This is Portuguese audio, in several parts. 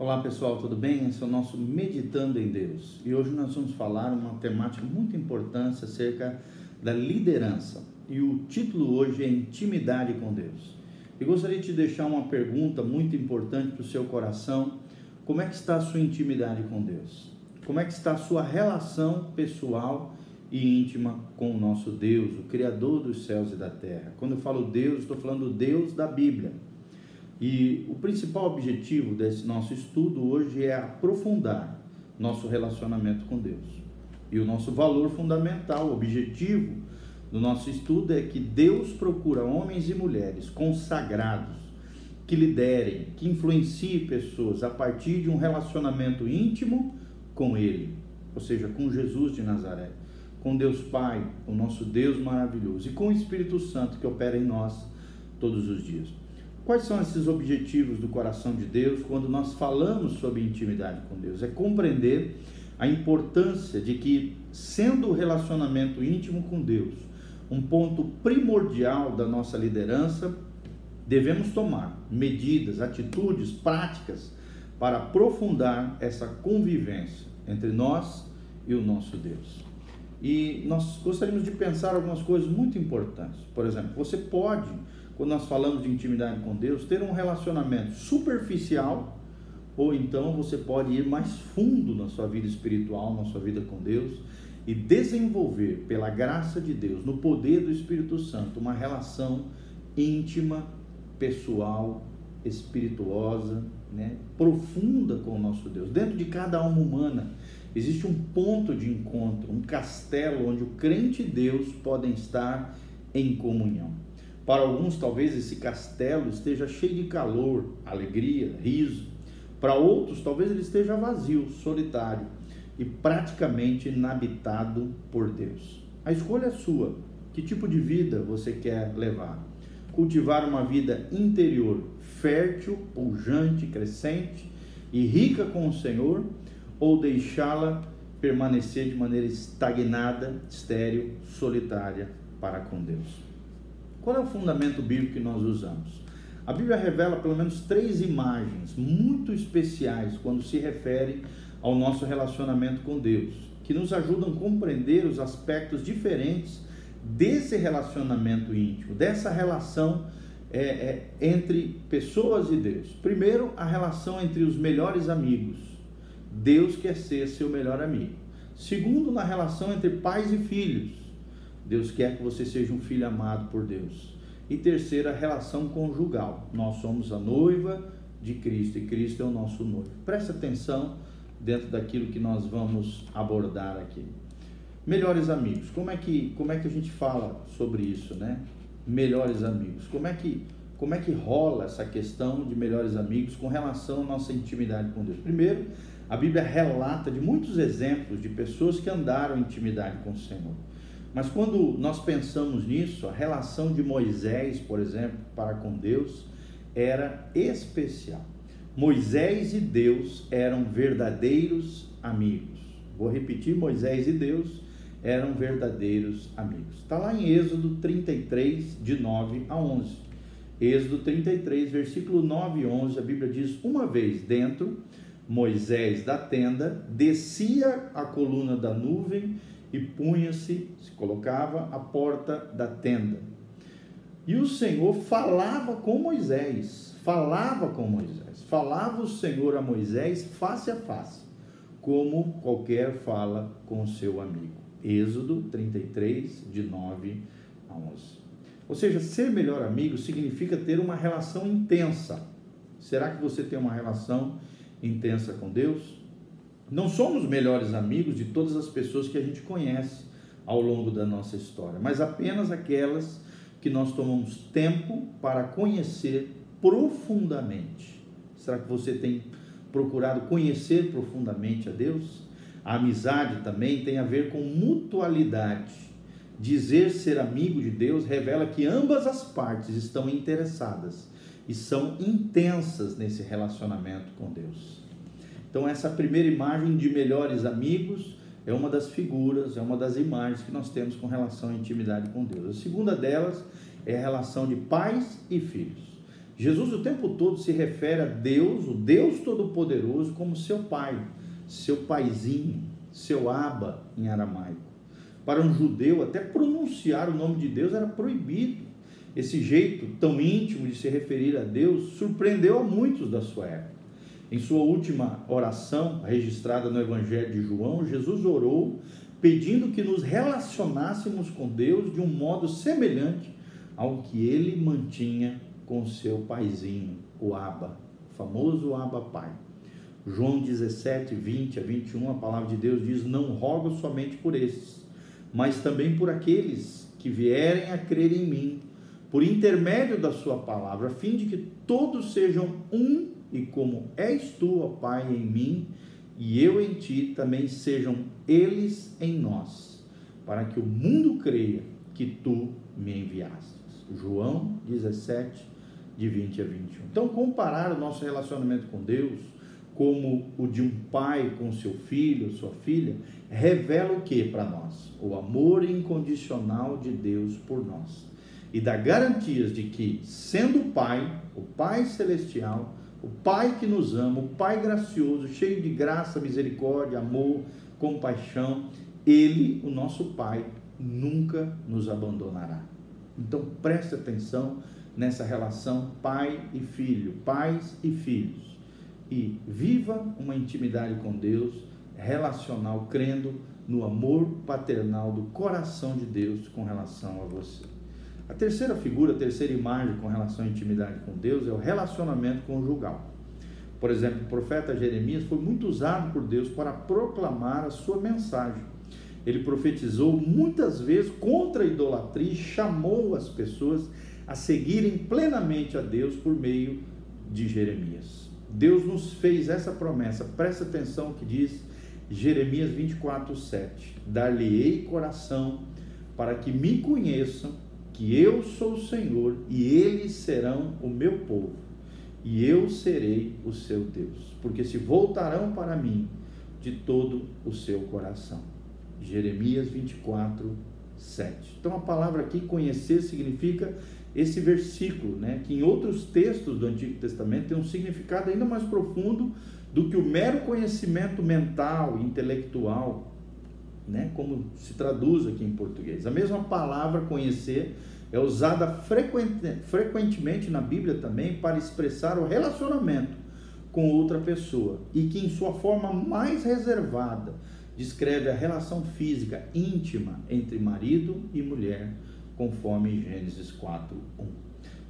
Olá pessoal, tudo bem? Esse é o nosso Meditando em Deus e hoje nós vamos falar uma temática muito importante acerca da liderança e o título hoje é Intimidade com Deus. E gostaria de te deixar uma pergunta muito importante para o seu coração: como é que está a sua intimidade com Deus? Como é que está a sua relação pessoal e íntima com o nosso Deus, o Criador dos céus e da terra? Quando eu falo Deus, estou falando Deus da Bíblia e o principal objetivo desse nosso estudo hoje é aprofundar nosso relacionamento com Deus. E o nosso valor fundamental, objetivo do nosso estudo é que Deus procura homens e mulheres consagrados que liderem, que influenciem pessoas a partir de um relacionamento íntimo com Ele, ou seja, com Jesus de Nazaré, com Deus Pai, o nosso Deus maravilhoso, e com o Espírito Santo que opera em nós todos os dias. Quais são esses objetivos do coração de Deus quando nós falamos sobre intimidade com Deus? É compreender a importância de que, sendo o relacionamento íntimo com Deus um ponto primordial da nossa liderança, devemos tomar medidas, atitudes, práticas para aprofundar essa convivência entre nós e o nosso Deus. E nós gostaríamos de pensar algumas coisas muito importantes. Por exemplo, você pode quando nós falamos de intimidade com Deus, ter um relacionamento superficial, ou então você pode ir mais fundo na sua vida espiritual, na sua vida com Deus, e desenvolver, pela graça de Deus, no poder do Espírito Santo, uma relação íntima, pessoal, espirituosa, né, profunda com o nosso Deus. Dentro de cada alma humana existe um ponto de encontro, um castelo onde o crente e Deus podem estar em comunhão. Para alguns, talvez esse castelo esteja cheio de calor, alegria, riso. Para outros, talvez ele esteja vazio, solitário e praticamente inabitado por Deus. A escolha é sua. Que tipo de vida você quer levar? Cultivar uma vida interior fértil, pujante, crescente e rica com o Senhor ou deixá-la permanecer de maneira estagnada, estéril, solitária para com Deus? Qual é o fundamento bíblico que nós usamos? A Bíblia revela pelo menos três imagens muito especiais quando se refere ao nosso relacionamento com Deus, que nos ajudam a compreender os aspectos diferentes desse relacionamento íntimo, dessa relação é, é, entre pessoas e Deus. Primeiro, a relação entre os melhores amigos. Deus quer ser seu melhor amigo. Segundo, na relação entre pais e filhos. Deus quer que você seja um filho amado por Deus. E terceira, relação conjugal. Nós somos a noiva de Cristo e Cristo é o nosso noivo. Preste atenção dentro daquilo que nós vamos abordar aqui. Melhores amigos. Como é que como é que a gente fala sobre isso, né? Melhores amigos. Como é que como é que rola essa questão de melhores amigos com relação à nossa intimidade com Deus? Primeiro, a Bíblia relata de muitos exemplos de pessoas que andaram em intimidade com o Senhor. Mas quando nós pensamos nisso, a relação de Moisés, por exemplo, para com Deus era especial. Moisés e Deus eram verdadeiros amigos. Vou repetir: Moisés e Deus eram verdadeiros amigos. Está lá em Êxodo 33, de 9 a 11. Êxodo 33, versículo 9 e 11, a Bíblia diz: Uma vez dentro, Moisés da tenda descia a coluna da nuvem e punha-se, se colocava à porta da tenda. E o Senhor falava com Moisés, falava com Moisés, falava o Senhor a Moisés face a face, como qualquer fala com seu amigo. Êxodo 33, de 9 a 11. Ou seja, ser melhor amigo significa ter uma relação intensa. Será que você tem uma relação intensa com Deus? Não somos melhores amigos de todas as pessoas que a gente conhece ao longo da nossa história, mas apenas aquelas que nós tomamos tempo para conhecer profundamente. Será que você tem procurado conhecer profundamente a Deus? A amizade também tem a ver com mutualidade. Dizer ser amigo de Deus revela que ambas as partes estão interessadas e são intensas nesse relacionamento com Deus. Então, essa primeira imagem de melhores amigos é uma das figuras, é uma das imagens que nós temos com relação à intimidade com Deus. A segunda delas é a relação de pais e filhos. Jesus o tempo todo se refere a Deus, o Deus Todo-Poderoso, como seu pai, seu paizinho, seu aba em aramaico. Para um judeu, até pronunciar o nome de Deus era proibido. Esse jeito tão íntimo de se referir a Deus surpreendeu a muitos da sua época. Em sua última oração, registrada no Evangelho de João, Jesus orou pedindo que nos relacionássemos com Deus de um modo semelhante ao que ele mantinha com seu paizinho, o Abba, o famoso Abba Pai. João 17, 20 a 21, a palavra de Deus diz: Não rogo somente por estes, mas também por aqueles que vierem a crer em mim, por intermédio da Sua palavra, a fim de que todos sejam um, e como és tu, ó Pai, em mim, e eu em ti, também sejam eles em nós, para que o mundo creia que tu me enviaste. João 17, de 20 a 21. Então, comparar o nosso relacionamento com Deus como o de um pai com seu filho, sua filha, revela o que para nós? O amor incondicional de Deus por nós. E dá garantias de que, sendo Pai, o Pai Celestial, o Pai que nos ama, o Pai gracioso, cheio de graça, misericórdia, amor, compaixão, Ele, o nosso Pai, nunca nos abandonará. Então preste atenção nessa relação pai e filho, pais e filhos. E viva uma intimidade com Deus, relacional, crendo no amor paternal do coração de Deus com relação a você. A terceira figura, a terceira imagem com relação à intimidade com Deus é o relacionamento conjugal. Por exemplo, o profeta Jeremias foi muito usado por Deus para proclamar a sua mensagem. Ele profetizou muitas vezes contra a idolatria e chamou as pessoas a seguirem plenamente a Deus por meio de Jeremias. Deus nos fez essa promessa, presta atenção que diz Jeremias 24, 7: Dar-lhe-ei coração para que me conheçam, que eu sou o Senhor e eles serão o meu povo, e eu serei o seu Deus, porque se voltarão para mim de todo o seu coração. Jeremias 24, 7. Então a palavra aqui conhecer significa esse versículo, né, que em outros textos do Antigo Testamento tem um significado ainda mais profundo do que o mero conhecimento mental, intelectual, né, como se traduz aqui em português. A mesma palavra conhecer é usada frequente, frequentemente na Bíblia também para expressar o relacionamento com outra pessoa e que em sua forma mais reservada descreve a relação física íntima entre marido e mulher conforme Gênesis 4, 1.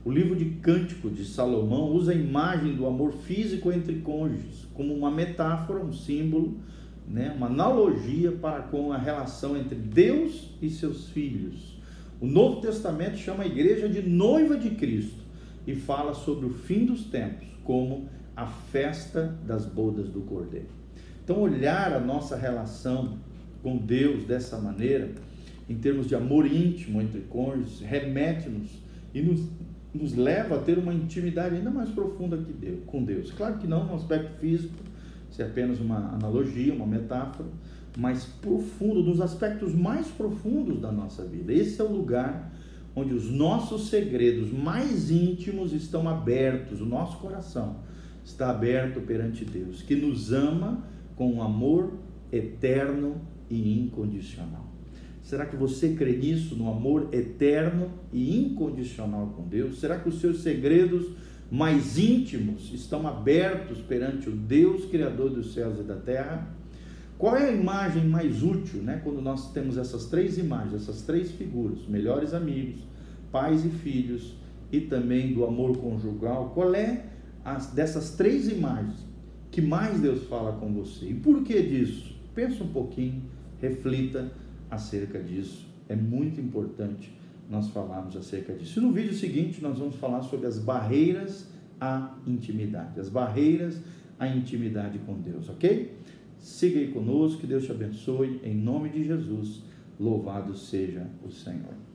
O livro de Cântico de Salomão usa a imagem do amor físico entre cônjuges como uma metáfora, um símbolo, né, uma analogia para com a relação entre Deus e seus filhos. O Novo Testamento chama a igreja de noiva de Cristo e fala sobre o fim dos tempos como a festa das bodas do Cordeiro. Então, olhar a nossa relação com Deus dessa maneira em termos de amor íntimo entre cônjuges, remete-nos e nos, nos leva a ter uma intimidade ainda mais profunda que Deus, com Deus. Claro que não no aspecto físico, isso é apenas uma analogia, uma metáfora, mas profundo, nos aspectos mais profundos da nossa vida. Esse é o lugar onde os nossos segredos mais íntimos estão abertos, o nosso coração está aberto perante Deus, que nos ama com um amor eterno e incondicional. Será que você crê nisso, no amor eterno e incondicional com Deus? Será que os seus segredos mais íntimos estão abertos perante o Deus Criador dos céus e da terra? Qual é a imagem mais útil, né? Quando nós temos essas três imagens, essas três figuras, melhores amigos, pais e filhos e também do amor conjugal, qual é as, dessas três imagens que mais Deus fala com você? E por que disso? Pensa um pouquinho, reflita acerca disso. É muito importante nós falarmos acerca disso. E no vídeo seguinte nós vamos falar sobre as barreiras à intimidade, as barreiras à intimidade com Deus, ok? Siga aí conosco, que Deus te abençoe, em nome de Jesus. Louvado seja o Senhor.